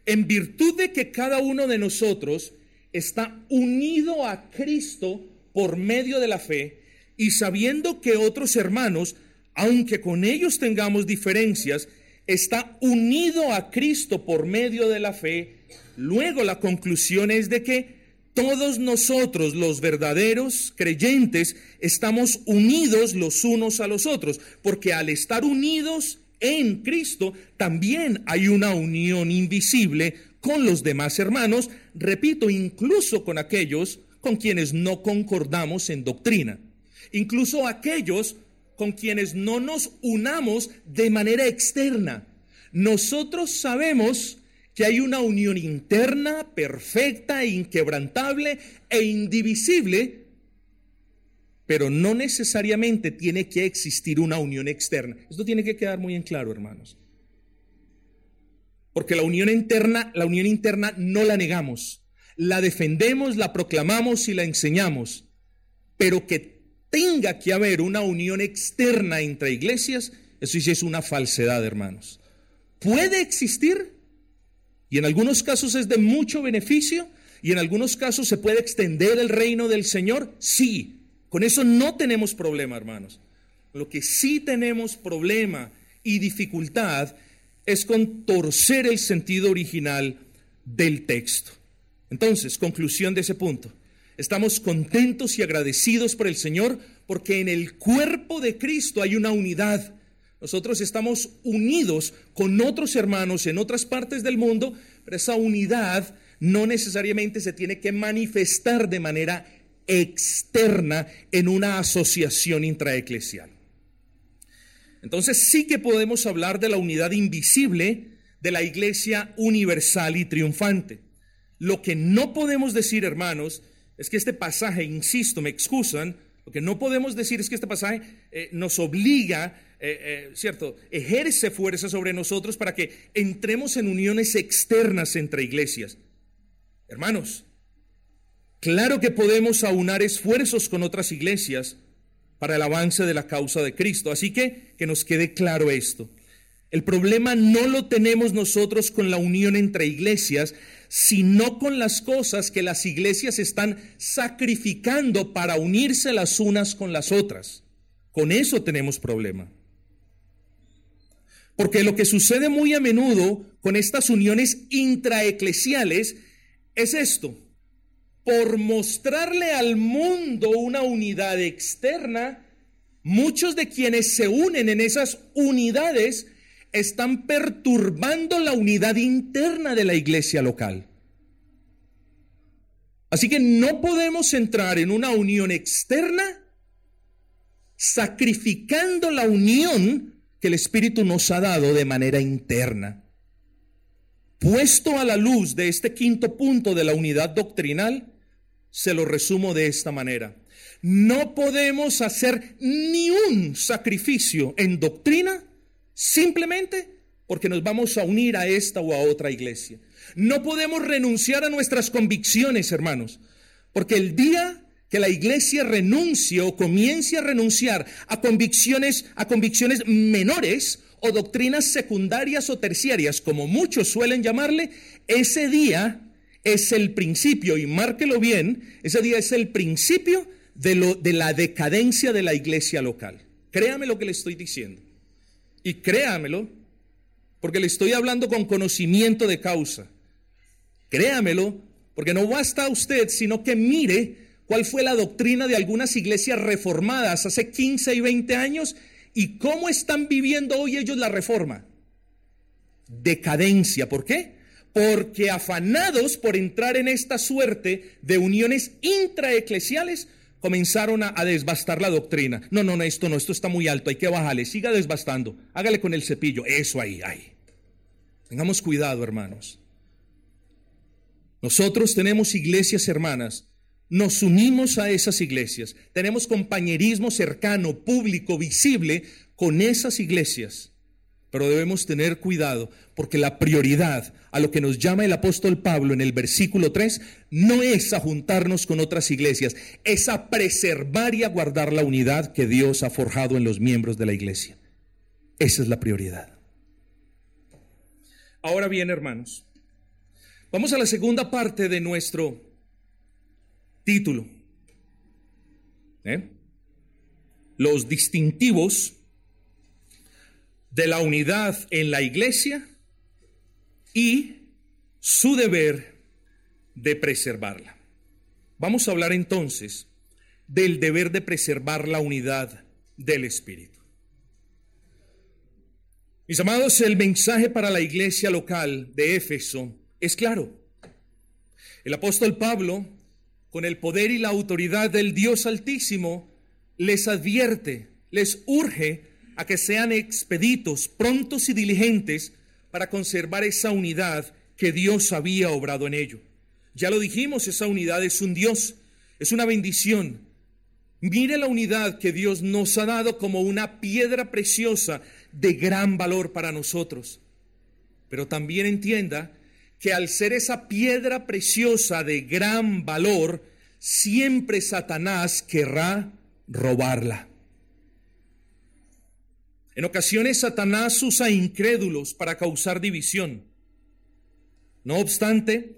en virtud de que cada uno de nosotros está unido a Cristo por medio de la fe y sabiendo que otros hermanos, aunque con ellos tengamos diferencias, está unido a Cristo por medio de la fe, luego la conclusión es de que todos nosotros, los verdaderos creyentes, estamos unidos los unos a los otros, porque al estar unidos en Cristo, también hay una unión invisible con los demás hermanos, repito, incluso con aquellos con quienes no concordamos en doctrina, incluso aquellos con quienes no nos unamos de manera externa. Nosotros sabemos que hay una unión interna, perfecta, inquebrantable e indivisible, pero no necesariamente tiene que existir una unión externa. Esto tiene que quedar muy en claro, hermanos. Porque la unión interna, la unión interna no la negamos, la defendemos, la proclamamos y la enseñamos, pero que tenga que haber una unión externa entre iglesias, eso sí es una falsedad, hermanos. Puede existir y en algunos casos es de mucho beneficio y en algunos casos se puede extender el reino del Señor. Sí, con eso no tenemos problema, hermanos. Lo que sí tenemos problema y dificultad es con torcer el sentido original del texto. Entonces, conclusión de ese punto. Estamos contentos y agradecidos por el Señor porque en el cuerpo de Cristo hay una unidad. Nosotros estamos unidos con otros hermanos en otras partes del mundo, pero esa unidad no necesariamente se tiene que manifestar de manera externa en una asociación intraeclesial. Entonces sí que podemos hablar de la unidad invisible de la iglesia universal y triunfante. Lo que no podemos decir, hermanos, es que este pasaje, insisto, me excusan, lo que no podemos decir es que este pasaje eh, nos obliga, eh, eh, ¿cierto? Ejerce fuerza sobre nosotros para que entremos en uniones externas entre iglesias. Hermanos, claro que podemos aunar esfuerzos con otras iglesias para el avance de la causa de Cristo. Así que que nos quede claro esto. El problema no lo tenemos nosotros con la unión entre iglesias, sino con las cosas que las iglesias están sacrificando para unirse las unas con las otras. Con eso tenemos problema. Porque lo que sucede muy a menudo con estas uniones intraeclesiales es esto. Por mostrarle al mundo una unidad externa, muchos de quienes se unen en esas unidades están perturbando la unidad interna de la iglesia local. Así que no podemos entrar en una unión externa sacrificando la unión que el Espíritu nos ha dado de manera interna. Puesto a la luz de este quinto punto de la unidad doctrinal, se lo resumo de esta manera. No podemos hacer ni un sacrificio en doctrina simplemente porque nos vamos a unir a esta o a otra iglesia. No podemos renunciar a nuestras convicciones, hermanos, porque el día que la iglesia renuncie o comience a renunciar a convicciones, a convicciones menores o doctrinas secundarias o terciarias, como muchos suelen llamarle, ese día es el principio, y márquelo bien, ese día es el principio de, lo, de la decadencia de la iglesia local. Créame lo que le estoy diciendo. Y créamelo, porque le estoy hablando con conocimiento de causa. Créamelo, porque no basta a usted, sino que mire cuál fue la doctrina de algunas iglesias reformadas hace 15 y 20 años y cómo están viviendo hoy ellos la reforma. Decadencia, ¿por qué? Porque afanados por entrar en esta suerte de uniones intraeclesiales, comenzaron a, desbastar la doctrina. No, no, no, esto no, esto está muy alto, hay que bajarle, siga desbastando, hágale con el cepillo, eso ahí, ahí. Tengamos cuidado, hermanos. Nosotros tenemos iglesias hermanas, nos unimos a esas iglesias, tenemos compañerismo cercano, público, visible con esas iglesias. Pero debemos tener cuidado porque la prioridad a lo que nos llama el apóstol Pablo en el versículo 3 no es a juntarnos con otras iglesias, es a preservar y a guardar la unidad que Dios ha forjado en los miembros de la iglesia. Esa es la prioridad. Ahora bien, hermanos, Vamos a la segunda parte de nuestro título. ¿Eh? Los distintivos de la unidad en la iglesia y su deber de preservarla. Vamos a hablar entonces del deber de preservar la unidad del Espíritu. Mis amados, el mensaje para la iglesia local de Éfeso es claro. El apóstol Pablo, con el poder y la autoridad del Dios Altísimo, les advierte, les urge a que sean expeditos, prontos y diligentes para conservar esa unidad que Dios había obrado en ello. Ya lo dijimos, esa unidad es un Dios, es una bendición. Mire la unidad que Dios nos ha dado como una piedra preciosa de gran valor para nosotros. Pero también entienda que al ser esa piedra preciosa de gran valor, siempre Satanás querrá robarla. En ocasiones Satanás usa incrédulos para causar división. No obstante,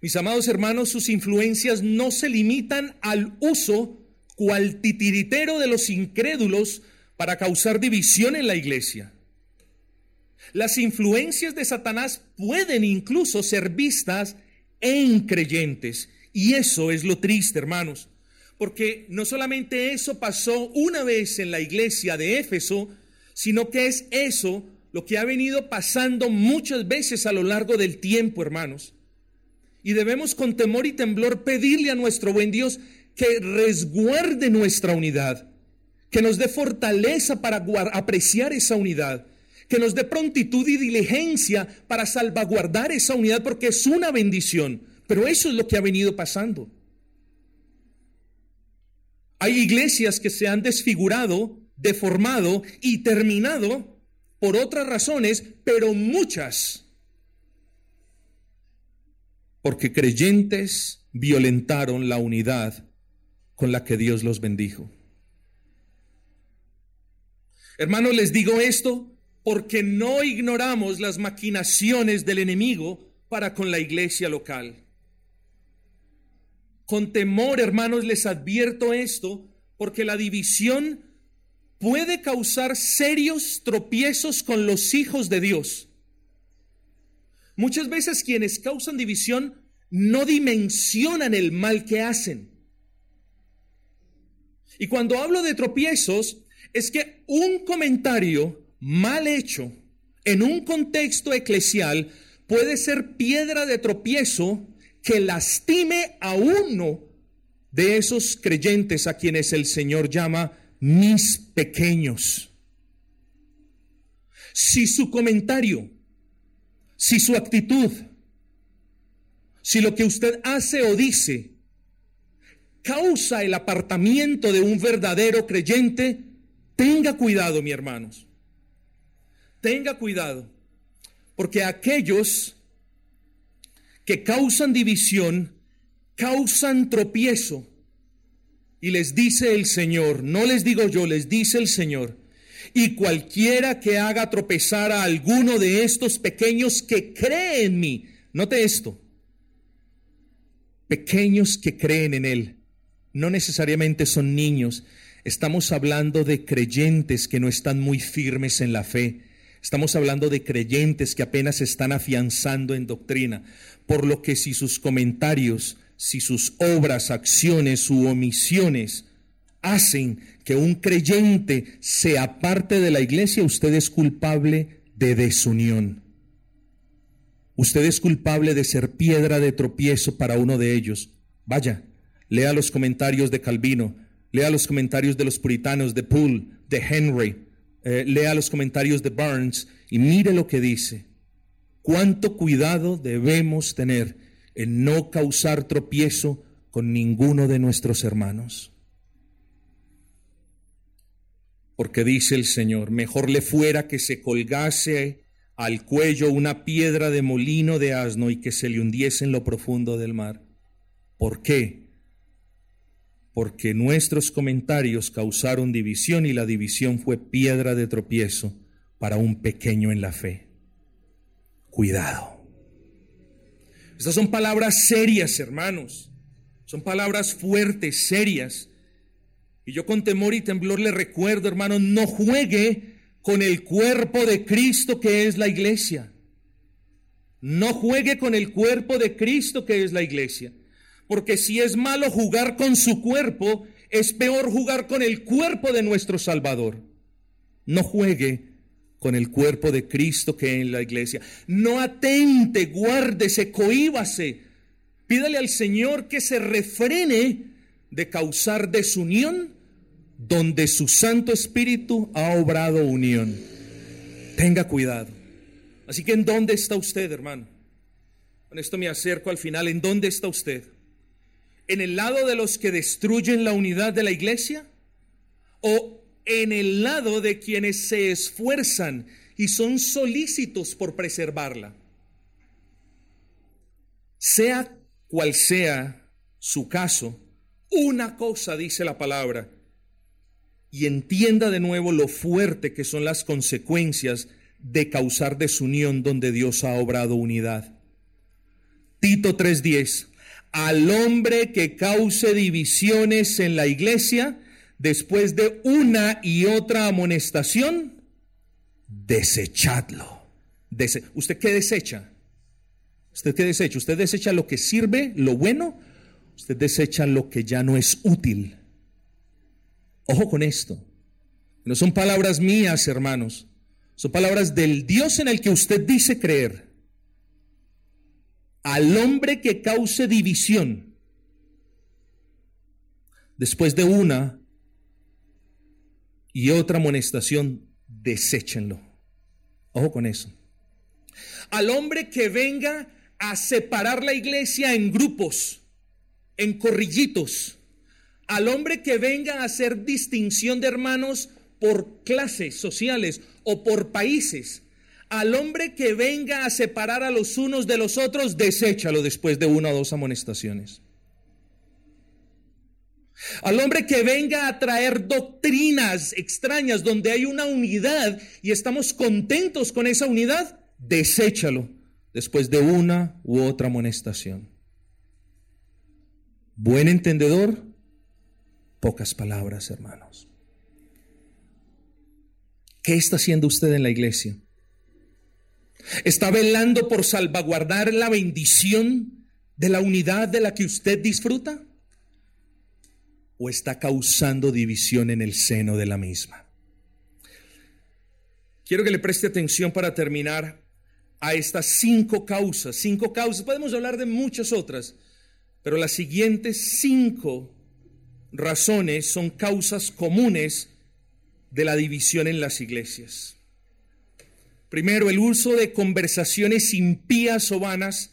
mis amados hermanos, sus influencias no se limitan al uso cual titiritero de los incrédulos para causar división en la iglesia. Las influencias de Satanás pueden incluso ser vistas en creyentes. Y eso es lo triste, hermanos. Porque no solamente eso pasó una vez en la iglesia de Éfeso, sino que es eso lo que ha venido pasando muchas veces a lo largo del tiempo, hermanos. Y debemos con temor y temblor pedirle a nuestro buen Dios que resguarde nuestra unidad, que nos dé fortaleza para apreciar esa unidad que nos dé prontitud y diligencia para salvaguardar esa unidad porque es una bendición. Pero eso es lo que ha venido pasando. Hay iglesias que se han desfigurado, deformado y terminado por otras razones, pero muchas. Porque creyentes violentaron la unidad con la que Dios los bendijo. Hermanos, les digo esto porque no ignoramos las maquinaciones del enemigo para con la iglesia local. Con temor, hermanos, les advierto esto, porque la división puede causar serios tropiezos con los hijos de Dios. Muchas veces quienes causan división no dimensionan el mal que hacen. Y cuando hablo de tropiezos, es que un comentario mal hecho en un contexto eclesial puede ser piedra de tropiezo que lastime a uno de esos creyentes a quienes el Señor llama mis pequeños. Si su comentario, si su actitud, si lo que usted hace o dice causa el apartamiento de un verdadero creyente, tenga cuidado, mi hermanos tenga cuidado, porque aquellos que causan división, causan tropiezo. Y les dice el Señor, no les digo yo, les dice el Señor, y cualquiera que haga tropezar a alguno de estos pequeños que creen en mí, note esto, pequeños que creen en Él, no necesariamente son niños, estamos hablando de creyentes que no están muy firmes en la fe, Estamos hablando de creyentes que apenas están afianzando en doctrina, por lo que si sus comentarios, si sus obras, acciones u omisiones hacen que un creyente se aparte de la iglesia, usted es culpable de desunión. Usted es culpable de ser piedra de tropiezo para uno de ellos. Vaya, lea los comentarios de Calvino, lea los comentarios de los puritanos, de Poole, de Henry, eh, lea los comentarios de Burns y mire lo que dice. Cuánto cuidado debemos tener en no causar tropiezo con ninguno de nuestros hermanos. Porque dice el Señor, mejor le fuera que se colgase al cuello una piedra de molino de asno y que se le hundiese en lo profundo del mar. ¿Por qué? porque nuestros comentarios causaron división y la división fue piedra de tropiezo para un pequeño en la fe. Cuidado. Estas son palabras serias, hermanos. Son palabras fuertes, serias. Y yo con temor y temblor le recuerdo, hermano, no juegue con el cuerpo de Cristo que es la iglesia. No juegue con el cuerpo de Cristo que es la iglesia. Porque si es malo jugar con su cuerpo, es peor jugar con el cuerpo de nuestro Salvador. No juegue con el cuerpo de Cristo que es la iglesia. No atente, guárdese, cohíbase. Pídale al Señor que se refrene de causar desunión donde su Santo Espíritu ha obrado unión. Tenga cuidado. Así que ¿en dónde está usted, hermano? Con esto me acerco al final. ¿En dónde está usted? ¿En el lado de los que destruyen la unidad de la iglesia? ¿O en el lado de quienes se esfuerzan y son solícitos por preservarla? Sea cual sea su caso, una cosa dice la palabra, y entienda de nuevo lo fuerte que son las consecuencias de causar desunión donde Dios ha obrado unidad. Tito 3:10, al hombre que cause divisiones en la iglesia, después de una y otra amonestación, desechadlo. ¿Usted qué desecha? ¿Usted qué desecha? ¿Usted desecha lo que sirve, lo bueno? ¿Usted desecha lo que ya no es útil? Ojo con esto. No son palabras mías, hermanos. Son palabras del Dios en el que usted dice creer. Al hombre que cause división, después de una y otra amonestación, deséchenlo. Ojo con eso. Al hombre que venga a separar la iglesia en grupos, en corrillitos, al hombre que venga a hacer distinción de hermanos por clases sociales o por países, al hombre que venga a separar a los unos de los otros, deséchalo después de una o dos amonestaciones. Al hombre que venga a traer doctrinas extrañas donde hay una unidad y estamos contentos con esa unidad, deséchalo después de una u otra amonestación. Buen entendedor, pocas palabras, hermanos. ¿Qué está haciendo usted en la iglesia? ¿Está velando por salvaguardar la bendición de la unidad de la que usted disfruta? ¿O está causando división en el seno de la misma? Quiero que le preste atención para terminar a estas cinco causas. Cinco causas, podemos hablar de muchas otras, pero las siguientes cinco razones son causas comunes de la división en las iglesias. Primero, el uso de conversaciones impías o vanas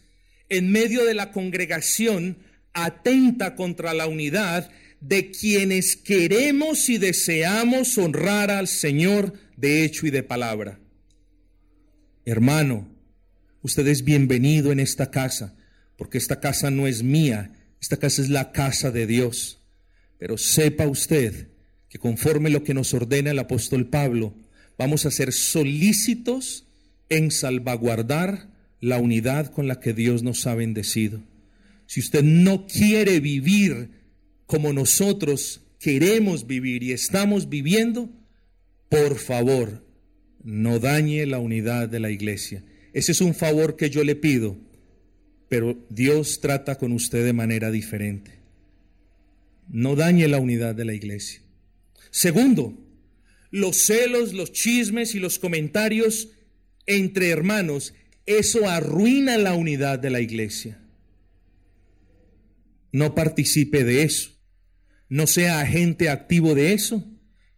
en medio de la congregación atenta contra la unidad de quienes queremos y deseamos honrar al Señor de hecho y de palabra. Hermano, usted es bienvenido en esta casa, porque esta casa no es mía, esta casa es la casa de Dios. Pero sepa usted que conforme lo que nos ordena el apóstol Pablo, vamos a ser solícitos en salvaguardar la unidad con la que Dios nos ha bendecido. Si usted no quiere vivir como nosotros queremos vivir y estamos viviendo, por favor, no dañe la unidad de la iglesia. Ese es un favor que yo le pido, pero Dios trata con usted de manera diferente. No dañe la unidad de la iglesia. Segundo, los celos, los chismes y los comentarios entre hermanos, eso arruina la unidad de la iglesia. No participe de eso, no sea agente activo de eso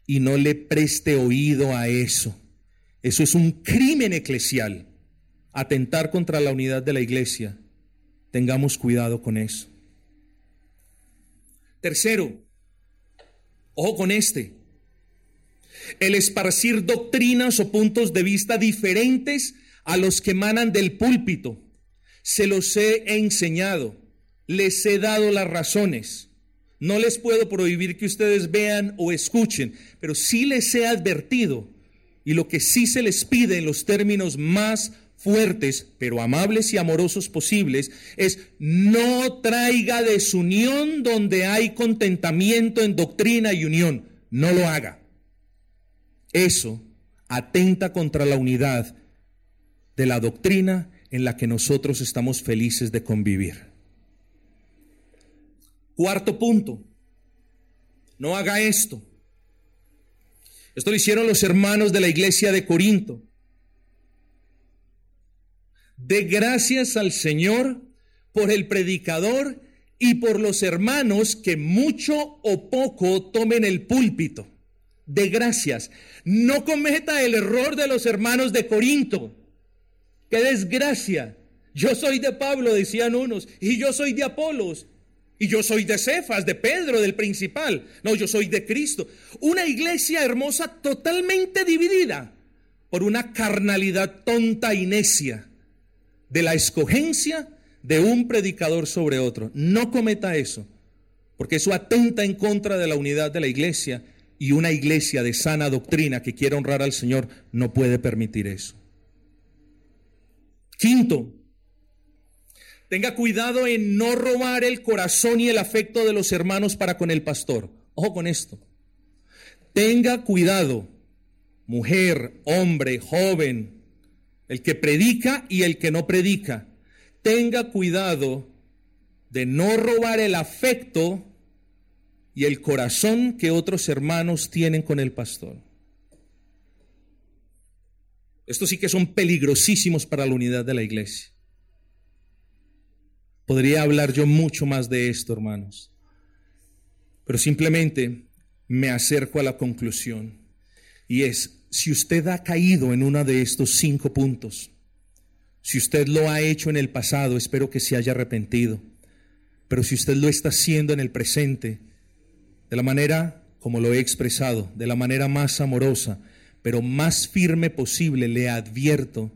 y no le preste oído a eso. Eso es un crimen eclesial, atentar contra la unidad de la iglesia. Tengamos cuidado con eso. Tercero, Ojo con este. El esparcir doctrinas o puntos de vista diferentes a los que emanan del púlpito. Se los he enseñado, les he dado las razones. No les puedo prohibir que ustedes vean o escuchen, pero sí les he advertido y lo que sí se les pide en los términos más fuertes, pero amables y amorosos posibles, es no traiga desunión donde hay contentamiento en doctrina y unión. No lo haga. Eso atenta contra la unidad de la doctrina en la que nosotros estamos felices de convivir. Cuarto punto, no haga esto. Esto lo hicieron los hermanos de la iglesia de Corinto. De gracias al Señor por el predicador y por los hermanos que mucho o poco tomen el púlpito. De gracias. No cometa el error de los hermanos de Corinto. Qué desgracia. Yo soy de Pablo, decían unos, y yo soy de Apolos, y yo soy de Cefas, de Pedro, del principal. No, yo soy de Cristo. Una iglesia hermosa totalmente dividida por una carnalidad tonta y necia de la escogencia de un predicador sobre otro. No cometa eso, porque eso atenta en contra de la unidad de la iglesia y una iglesia de sana doctrina que quiera honrar al Señor no puede permitir eso. Quinto, tenga cuidado en no robar el corazón y el afecto de los hermanos para con el pastor. Ojo con esto. Tenga cuidado, mujer, hombre, joven, el que predica y el que no predica. Tenga cuidado de no robar el afecto y el corazón que otros hermanos tienen con el pastor. Estos sí que son peligrosísimos para la unidad de la iglesia. Podría hablar yo mucho más de esto, hermanos, pero simplemente me acerco a la conclusión y es si usted ha caído en uno de estos cinco puntos, si usted lo ha hecho en el pasado, espero que se haya arrepentido. Pero si usted lo está haciendo en el presente, de la manera como lo he expresado, de la manera más amorosa, pero más firme posible, le advierto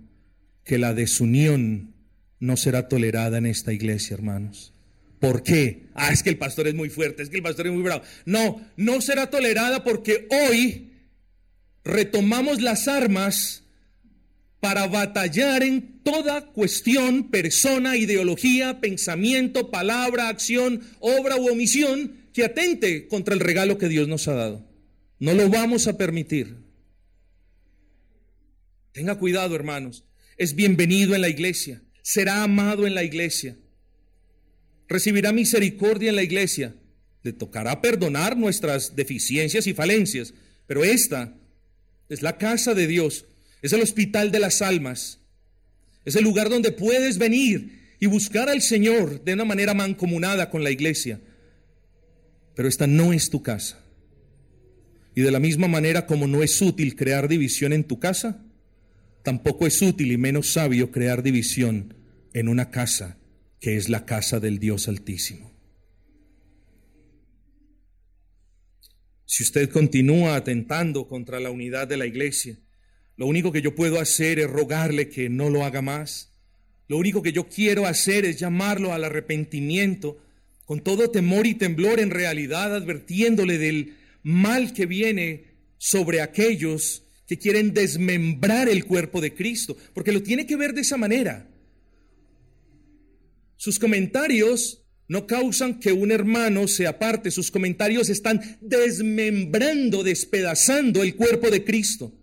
que la desunión no será tolerada en esta iglesia, hermanos. ¿Por qué? Ah, es que el pastor es muy fuerte, es que el pastor es muy bravo. No, no será tolerada porque hoy retomamos las armas para batallar en toda cuestión, persona, ideología, pensamiento, palabra, acción, obra u omisión que atente contra el regalo que Dios nos ha dado. No lo vamos a permitir. Tenga cuidado, hermanos. Es bienvenido en la iglesia. Será amado en la iglesia. Recibirá misericordia en la iglesia. Le tocará perdonar nuestras deficiencias y falencias. Pero esta es la casa de Dios, es el hospital de las almas, es el lugar donde puedes venir y buscar al Señor de una manera mancomunada con la iglesia. Pero esta no es tu casa. Y de la misma manera como no es útil crear división en tu casa, tampoco es útil y menos sabio crear división en una casa que es la casa del Dios Altísimo. Si usted continúa atentando contra la unidad de la iglesia, lo único que yo puedo hacer es rogarle que no lo haga más. Lo único que yo quiero hacer es llamarlo al arrepentimiento con todo temor y temblor en realidad, advirtiéndole del mal que viene sobre aquellos que quieren desmembrar el cuerpo de Cristo, porque lo tiene que ver de esa manera. Sus comentarios no causan que un hermano se aparte, sus comentarios están desmembrando, despedazando el cuerpo de Cristo.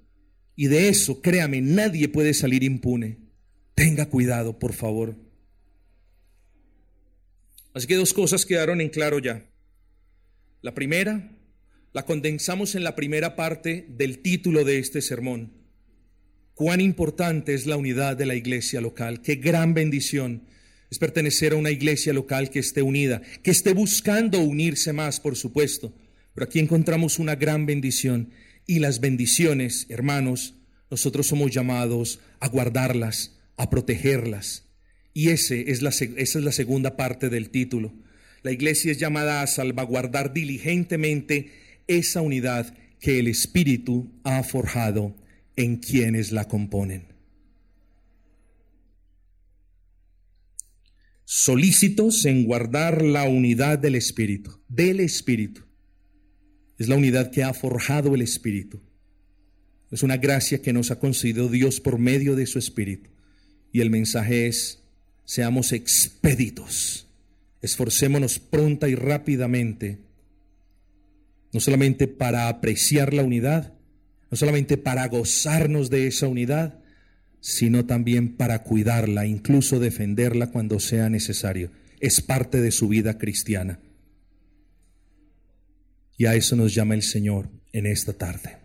Y de eso, créame, nadie puede salir impune. Tenga cuidado, por favor. Así que dos cosas quedaron en claro ya. La primera, la condensamos en la primera parte del título de este sermón. Cuán importante es la unidad de la iglesia local. Qué gran bendición es pertenecer a una iglesia local que esté unida, que esté buscando unirse más, por supuesto. Pero aquí encontramos una gran bendición y las bendiciones, hermanos, nosotros somos llamados a guardarlas, a protegerlas. Y ese es la, esa es la segunda parte del título. La iglesia es llamada a salvaguardar diligentemente esa unidad que el Espíritu ha forjado en quienes la componen. solícitos en guardar la unidad del Espíritu, del Espíritu. Es la unidad que ha forjado el Espíritu. Es una gracia que nos ha concedido Dios por medio de su Espíritu. Y el mensaje es, seamos expéditos, esforcémonos pronta y rápidamente, no solamente para apreciar la unidad, no solamente para gozarnos de esa unidad, sino también para cuidarla, incluso defenderla cuando sea necesario. Es parte de su vida cristiana. Y a eso nos llama el Señor en esta tarde.